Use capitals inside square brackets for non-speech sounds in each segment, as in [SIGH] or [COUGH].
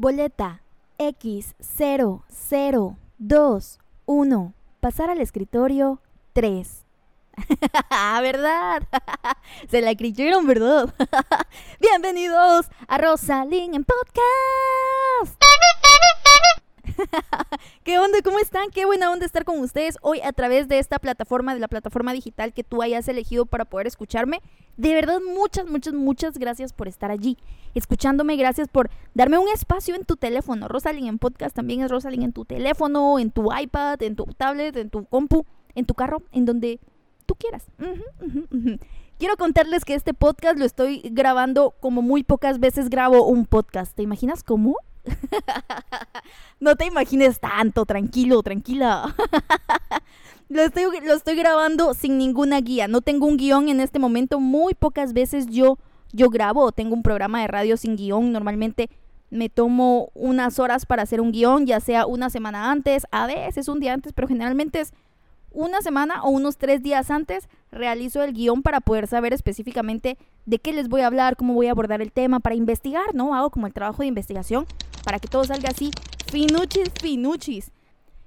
Boleta X0021. Pasar al escritorio 3. [LAUGHS] ¿Verdad? [LAUGHS] Se la creyeron, ¿verdad? [LAUGHS] Bienvenidos a Rosalín en podcast. [LAUGHS] ¿Qué onda? ¿Cómo están? Qué buena onda estar con ustedes hoy a través de esta plataforma, de la plataforma digital que tú hayas elegido para poder escucharme. De verdad, muchas, muchas, muchas gracias por estar allí, escuchándome. Gracias por darme un espacio en tu teléfono. Rosalín en podcast también es Rosalín en tu teléfono, en tu iPad, en tu tablet, en tu compu, en tu carro, en donde tú quieras. Quiero contarles que este podcast lo estoy grabando como muy pocas veces grabo un podcast. ¿Te imaginas cómo? [LAUGHS] no te imagines tanto, tranquilo, tranquila. [LAUGHS] lo, estoy, lo estoy grabando sin ninguna guía. No tengo un guion en este momento. Muy pocas veces yo, yo grabo. Tengo un programa de radio sin guion. Normalmente me tomo unas horas para hacer un guion, ya sea una semana antes, a veces un día antes, pero generalmente es una semana o unos tres días antes realizo el guion para poder saber específicamente de qué les voy a hablar, cómo voy a abordar el tema, para investigar, ¿no? Hago como el trabajo de investigación para que todo salga así, finuchis, finuchis.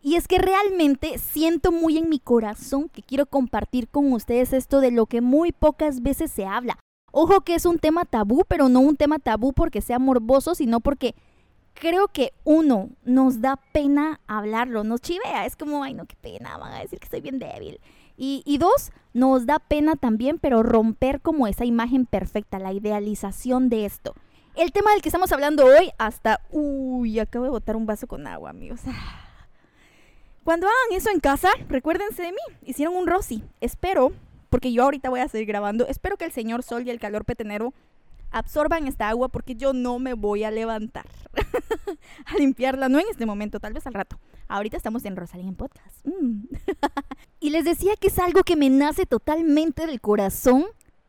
Y es que realmente siento muy en mi corazón que quiero compartir con ustedes esto de lo que muy pocas veces se habla. Ojo que es un tema tabú, pero no un tema tabú porque sea morboso, sino porque creo que uno nos da pena hablarlo, nos chivea, es como, ay no, qué pena, van a decir que estoy bien débil. Y, dos, nos da pena también, pero romper como esa imagen perfecta, la idealización de esto. El tema del que estamos hablando hoy, hasta... Uy, acabo de botar un vaso con agua, amigos. [SIGHS] Cuando hagan eso en casa, recuérdense de mí. Hicieron un Rosy. Espero, porque yo ahorita voy a seguir grabando, espero que el señor sol y el calor petenero absorban esta agua porque yo no me voy a levantar [LAUGHS] a limpiarla, no en este momento, tal vez al rato. Ahorita estamos en Rosalía Podcast. Mm. [LAUGHS] y les decía que es algo que me nace totalmente del corazón.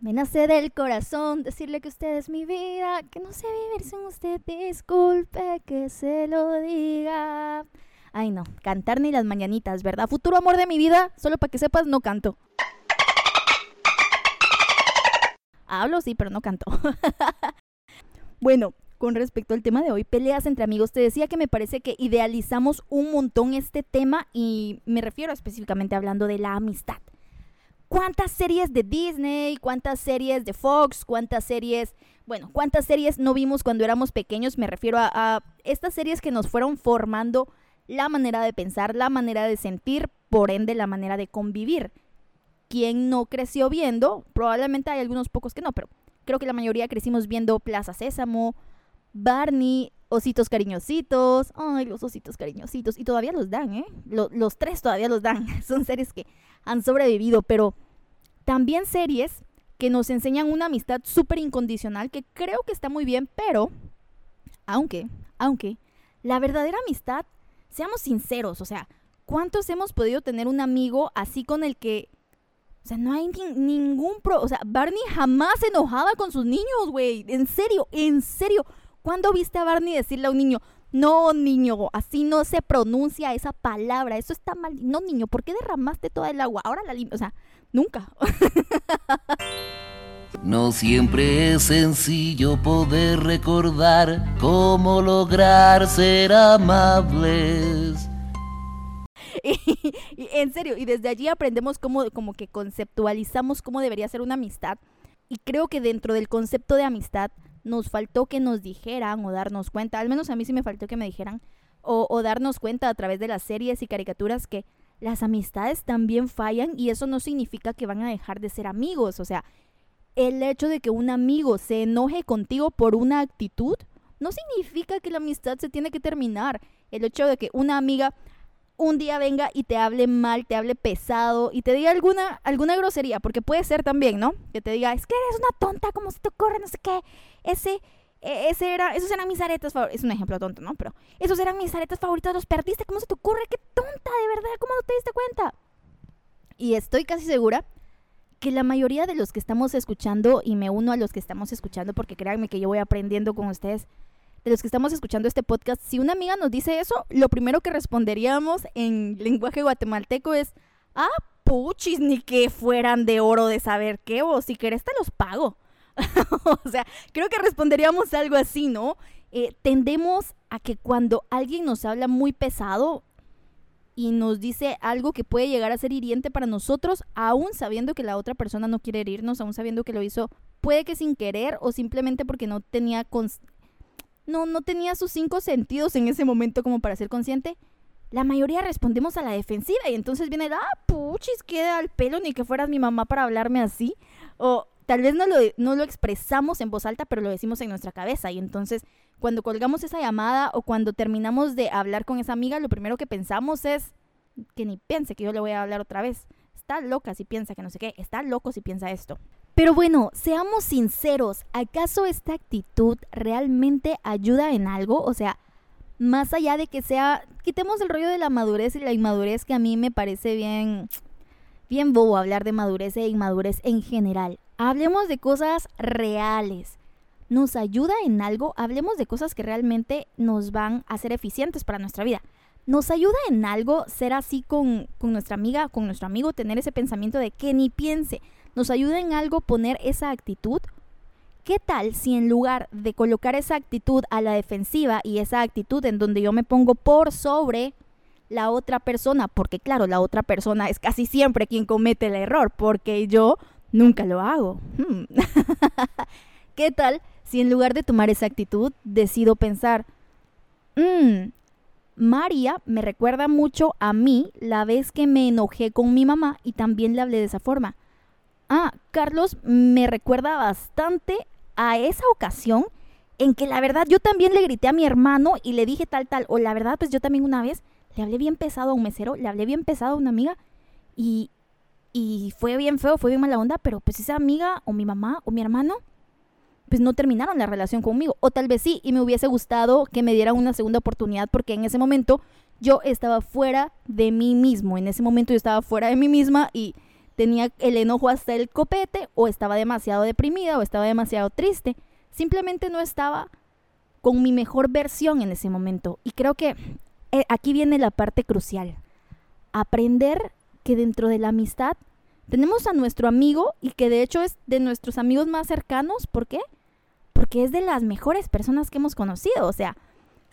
Me nace del corazón decirle que usted es mi vida, que no sé vivir sin usted, disculpe que se lo diga. Ay no, cantar ni las mañanitas, ¿verdad? Futuro amor de mi vida, solo para que sepas, no canto. Hablo, sí, pero no canto. [LAUGHS] bueno, con respecto al tema de hoy, peleas entre amigos, te decía que me parece que idealizamos un montón este tema y me refiero específicamente hablando de la amistad. ¿Cuántas series de Disney, cuántas series de Fox, cuántas series, bueno, cuántas series no vimos cuando éramos pequeños? Me refiero a, a estas series que nos fueron formando la manera de pensar, la manera de sentir, por ende la manera de convivir quien no creció viendo, probablemente hay algunos pocos que no, pero creo que la mayoría crecimos viendo Plaza Sésamo, Barney, Ositos Cariñositos, ay, los Ositos Cariñositos, y todavía los dan, ¿eh? los tres todavía los dan, [LAUGHS] son series que han sobrevivido, pero también series que nos enseñan una amistad súper incondicional, que creo que está muy bien, pero, aunque, aunque, la verdadera amistad, seamos sinceros, o sea, ¿cuántos hemos podido tener un amigo así con el que o sea, no hay ningún pro. O sea, Barney jamás se enojaba con sus niños, güey. En serio, en serio. ¿Cuándo viste a Barney decirle a un niño, no, niño, así no se pronuncia esa palabra, eso está mal. No, niño, ¿por qué derramaste toda el agua? Ahora la limpio. O sea, nunca. [LAUGHS] No siempre es sencillo poder recordar cómo lograr ser amables. [LAUGHS] y, en serio, y desde allí aprendemos cómo, como que conceptualizamos cómo debería ser una amistad. Y creo que dentro del concepto de amistad nos faltó que nos dijeran o darnos cuenta, al menos a mí sí me faltó que me dijeran, o, o darnos cuenta a través de las series y caricaturas que las amistades también fallan y eso no significa que van a dejar de ser amigos. O sea, el hecho de que un amigo se enoje contigo por una actitud no significa que la amistad se tiene que terminar. El hecho de que una amiga un día venga y te hable mal, te hable pesado y te diga alguna, alguna grosería, porque puede ser también, ¿no? Que te diga, es que eres una tonta, ¿cómo se te ocurre? No sé qué. Ese, e, ese era, esos eran mis aretas favoritos. Es un ejemplo tonto, ¿no? Pero esos eran mis aretas favoritos, los perdiste, ¿cómo se te ocurre? ¡Qué tonta, de verdad! ¿Cómo no te diste cuenta? Y estoy casi segura que la mayoría de los que estamos escuchando, y me uno a los que estamos escuchando, porque créanme que yo voy aprendiendo con ustedes, de los que estamos escuchando este podcast, si una amiga nos dice eso, lo primero que responderíamos en lenguaje guatemalteco es, ah, puchis, ni que fueran de oro de saber qué, o si querés te los pago. [LAUGHS] o sea, creo que responderíamos algo así, ¿no? Eh, tendemos a que cuando alguien nos habla muy pesado y nos dice algo que puede llegar a ser hiriente para nosotros, aún sabiendo que la otra persona no quiere herirnos, aún sabiendo que lo hizo, puede que sin querer o simplemente porque no tenía no, no tenía sus cinco sentidos en ese momento como para ser consciente, la mayoría respondemos a la defensiva y entonces viene, ah, puchis, queda al pelo ni que fueras mi mamá para hablarme así. O tal vez no lo, no lo expresamos en voz alta, pero lo decimos en nuestra cabeza. Y entonces, cuando colgamos esa llamada o cuando terminamos de hablar con esa amiga, lo primero que pensamos es que ni piense que yo le voy a hablar otra vez. Está loca si piensa que no sé qué, está loco si piensa esto. Pero bueno, seamos sinceros, ¿acaso esta actitud realmente ayuda en algo? O sea, más allá de que sea, quitemos el rollo de la madurez y la inmadurez que a mí me parece bien, bien bobo hablar de madurez e inmadurez en general. Hablemos de cosas reales. ¿Nos ayuda en algo? Hablemos de cosas que realmente nos van a ser eficientes para nuestra vida. ¿Nos ayuda en algo ser así con, con nuestra amiga, con nuestro amigo, tener ese pensamiento de que ni piense? Nos ayuda en algo poner esa actitud? ¿Qué tal si en lugar de colocar esa actitud a la defensiva y esa actitud en donde yo me pongo por sobre la otra persona, porque claro, la otra persona es casi siempre quien comete el error, porque yo nunca lo hago. Hmm. [LAUGHS] ¿Qué tal si en lugar de tomar esa actitud decido pensar, mmm, María me recuerda mucho a mí la vez que me enojé con mi mamá y también le hablé de esa forma ah, Carlos me recuerda bastante a esa ocasión en que la verdad yo también le grité a mi hermano y le dije tal, tal, o la verdad pues yo también una vez le hablé bien pesado a un mesero, le hablé bien pesado a una amiga y, y fue bien feo, fue bien mala onda, pero pues esa amiga o mi mamá o mi hermano pues no terminaron la relación conmigo. O tal vez sí, y me hubiese gustado que me dieran una segunda oportunidad porque en ese momento yo estaba fuera de mí mismo. En ese momento yo estaba fuera de mí misma y tenía el enojo hasta el copete o estaba demasiado deprimida o estaba demasiado triste. Simplemente no estaba con mi mejor versión en ese momento. Y creo que eh, aquí viene la parte crucial. Aprender que dentro de la amistad tenemos a nuestro amigo y que de hecho es de nuestros amigos más cercanos. ¿Por qué? Porque es de las mejores personas que hemos conocido. O sea,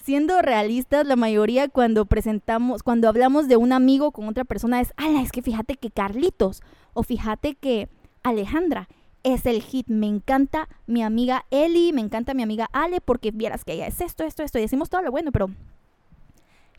siendo realistas, la mayoría cuando presentamos, cuando hablamos de un amigo con otra persona es, ala, es que fíjate que Carlitos o fíjate que Alejandra es el hit. Me encanta mi amiga Eli, me encanta mi amiga Ale, porque vieras que ella es esto, esto, esto, y decimos todo lo bueno, pero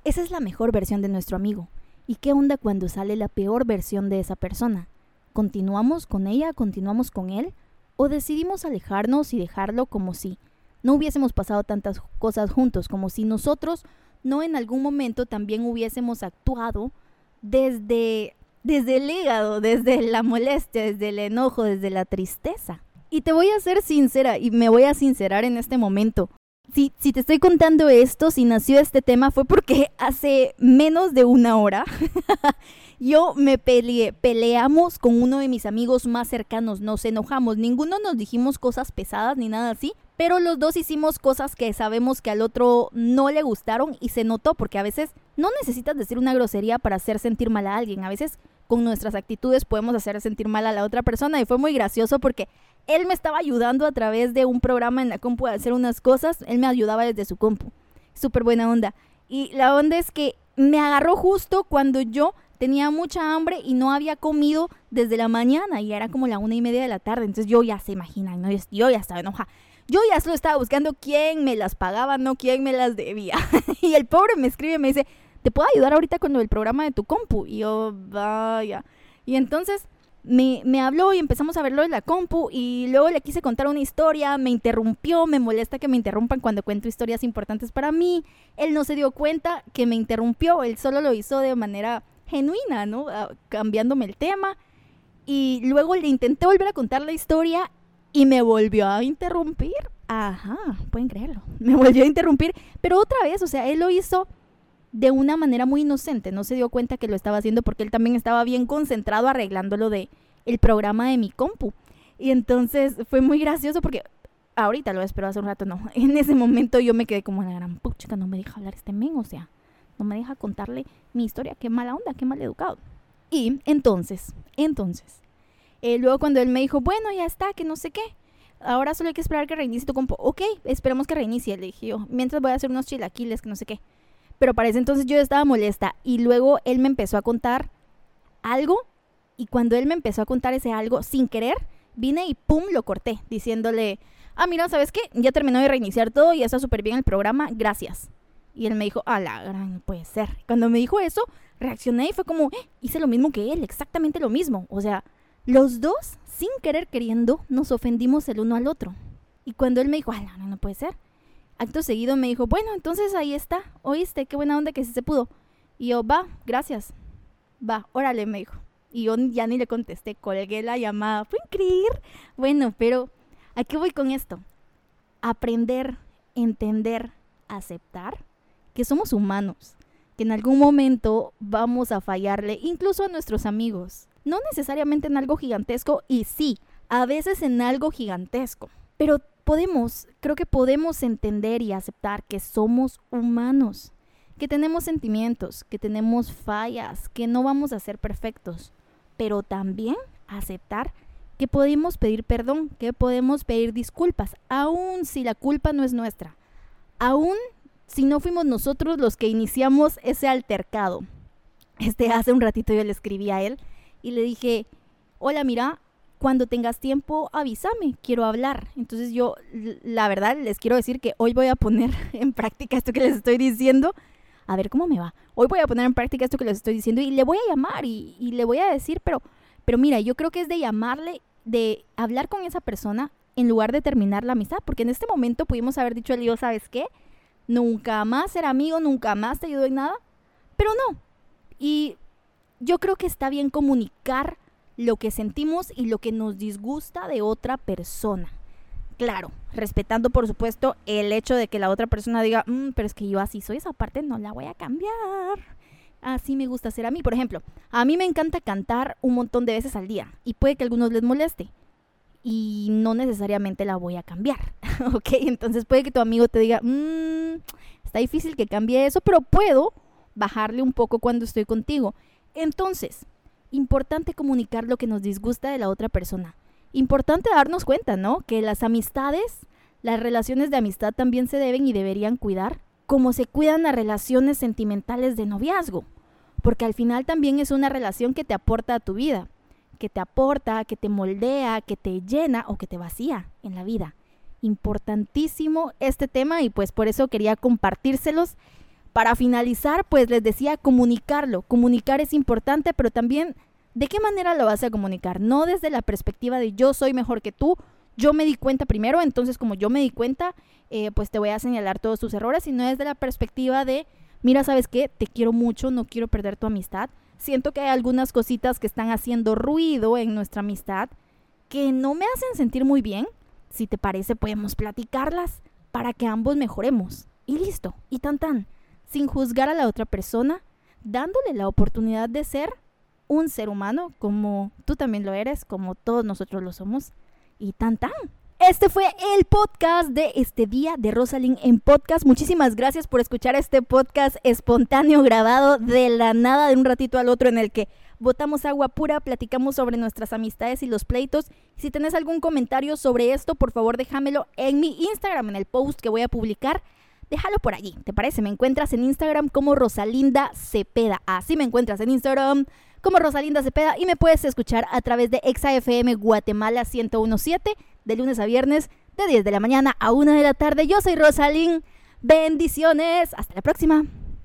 esa es la mejor versión de nuestro amigo. ¿Y qué onda cuando sale la peor versión de esa persona? ¿Continuamos con ella? ¿Continuamos con él? ¿O decidimos alejarnos y dejarlo como si no hubiésemos pasado tantas cosas juntos, como si nosotros no en algún momento también hubiésemos actuado desde, desde el hígado, desde la molestia, desde el enojo, desde la tristeza. Y te voy a ser sincera y me voy a sincerar en este momento. Si, si te estoy contando esto, si nació este tema, fue porque hace menos de una hora [LAUGHS] yo me peleé, peleamos con uno de mis amigos más cercanos, nos enojamos, ninguno nos dijimos cosas pesadas ni nada así, pero los dos hicimos cosas que sabemos que al otro no le gustaron y se notó porque a veces no necesitas decir una grosería para hacer sentir mal a alguien, a veces con nuestras actitudes podemos hacer sentir mal a la otra persona y fue muy gracioso porque él me estaba ayudando a través de un programa en la compu a hacer unas cosas, él me ayudaba desde su compu, súper buena onda. Y la onda es que me agarró justo cuando yo tenía mucha hambre y no había comido desde la mañana y era como la una y media de la tarde. Entonces yo ya se imaginan, ¿no? yo ya estaba enojada. Yo ya solo estaba buscando quién me las pagaba, no quién me las debía. [LAUGHS] y el pobre me escribe y me dice, ¿te puedo ayudar ahorita con el programa de tu compu? Y yo, vaya. Y entonces me, me, habló y empezamos a verlo en la compu y luego le quise contar una historia, me interrumpió, me molesta que me interrumpan cuando cuento historias importantes para mí. Él no se dio cuenta que me interrumpió, él solo lo hizo de manera genuina, ¿no? Ah, cambiándome el tema. Y luego le intenté volver a contar la historia y me volvió a interrumpir. Ajá, pueden creerlo. [LAUGHS] Me volvió a interrumpir, pero otra vez, o sea, él lo hizo de una manera muy inocente, no se dio cuenta que lo estaba haciendo porque él también estaba bien concentrado arreglándolo de el programa de mi compu. Y entonces fue muy gracioso porque ahorita lo espero hace un rato, no. [LAUGHS] En ese momento yo me quedé como la gran pucha, no me deja hablar este men, o sea, no me deja contarle mi historia, qué mala onda, qué mal educado. Y entonces, entonces, eh, luego cuando él me dijo, bueno, ya está, que no sé qué, ahora solo hay que esperar que reinicie tu compo. Ok, esperemos que reinicie, le dije yo. Mientras voy a hacer unos chilaquiles, que no sé qué. Pero para ese entonces yo estaba molesta. Y luego él me empezó a contar algo. Y cuando él me empezó a contar ese algo, sin querer, vine y pum, lo corté, diciéndole, ah, mira, ¿sabes qué? Ya terminó de reiniciar todo y ya está súper bien el programa, gracias. Y él me dijo, a la gran, puede ser. Cuando me dijo eso, reaccioné y fue como, eh, hice lo mismo que él, exactamente lo mismo. O sea, los dos, sin querer queriendo, nos ofendimos el uno al otro. Y cuando él me dijo, a la gran, no puede ser. Acto seguido me dijo, bueno, entonces ahí está, oíste, qué buena onda que sí se pudo. Y yo, va, gracias. Va, órale, me dijo. Y yo ya ni le contesté, colgué la llamada. ¿Pueden creer? Bueno, pero ¿a qué voy con esto? Aprender, entender, aceptar que somos humanos, que en algún momento vamos a fallarle, incluso a nuestros amigos. No necesariamente en algo gigantesco, y sí, a veces en algo gigantesco. Pero podemos, creo que podemos entender y aceptar que somos humanos, que tenemos sentimientos, que tenemos fallas, que no vamos a ser perfectos, pero también aceptar que podemos pedir perdón, que podemos pedir disculpas, aun si la culpa no es nuestra, aun si no fuimos nosotros los que iniciamos ese altercado. Este hace un ratito yo le escribí a él y le dije, hola, mira, cuando tengas tiempo avísame, quiero hablar. Entonces yo, la verdad, les quiero decir que hoy voy a poner [LAUGHS] en práctica esto que les estoy diciendo. A ver cómo me va. Hoy voy a poner en práctica esto que les estoy diciendo y le voy a llamar y, le voy a decir, pero, pero mira, yo creo que es de llamarle, de hablar con esa persona en lugar de terminar la amistad, porque en este momento pudimos haber dicho lío, ¿sabes qué? Nunca más ser amigo, nunca más te ayudo en nada, pero no. Y yo creo que está bien comunicar lo que sentimos y lo que nos disgusta de otra persona. Claro, respetando por supuesto el hecho de que la otra persona diga, "Mm, pero es que yo así soy, esa parte no la voy a cambiar. Así me gusta ser a mí. Por ejemplo, a mí me encanta cantar un montón de veces al día y puede que a algunos les moleste y no necesariamente la voy a cambiar, [LAUGHS] ¿ok? Entonces puede que tu amigo te diga, "Mm, está difícil que cambie eso, pero puedo bajarle un poco cuando estoy contigo. Entonces, importante comunicar lo que nos disgusta de la otra persona. Importante darnos cuenta, ¿no? Que las amistades, las relaciones de amistad también se deben y deberían cuidar, como se cuidan las relaciones sentimentales de noviazgo. Porque al final también es una relación que te aporta a tu vida, que te aporta, que te moldea, que te llena o que te vacía en la vida. Importantísimo este tema y pues por eso quería compartírselos. Para finalizar, pues les decía comunicarlo. Comunicar es importante, pero también de qué manera lo vas a comunicar. No desde la perspectiva de yo soy mejor que tú, yo me di cuenta primero, entonces como yo me di cuenta, eh, pues te voy a señalar todos tus errores, sino desde la perspectiva de, mira, ¿sabes qué? Te quiero mucho, no quiero perder tu amistad. Siento que hay algunas cositas que están haciendo ruido en nuestra amistad que no me hacen sentir muy bien. Si te parece, podemos platicarlas para que ambos mejoremos. Y listo, y tan tan, sin juzgar a la otra persona, dándole la oportunidad de ser un ser humano como tú también lo eres, como todos nosotros lo somos. Y tan tan. Este fue el podcast de este día de Rosalind en podcast. Muchísimas gracias por escuchar este podcast espontáneo grabado de la nada de un ratito al otro en el que botamos agua pura, platicamos sobre nuestras amistades y los pleitos. Si tenés algún comentario sobre esto, por favor déjamelo en mi Instagram, en el post que voy a publicar. Déjalo por allí, ¿te parece? Me encuentras en Instagram como Rosalinda Cepeda. Así me encuentras en Instagram como Rosalinda Cepeda y me puedes escuchar a través de ExaFM Guatemala 1017 de lunes a viernes de 10 de la mañana a 1 de la tarde. Yo soy Rosalind. Bendiciones. Hasta la próxima.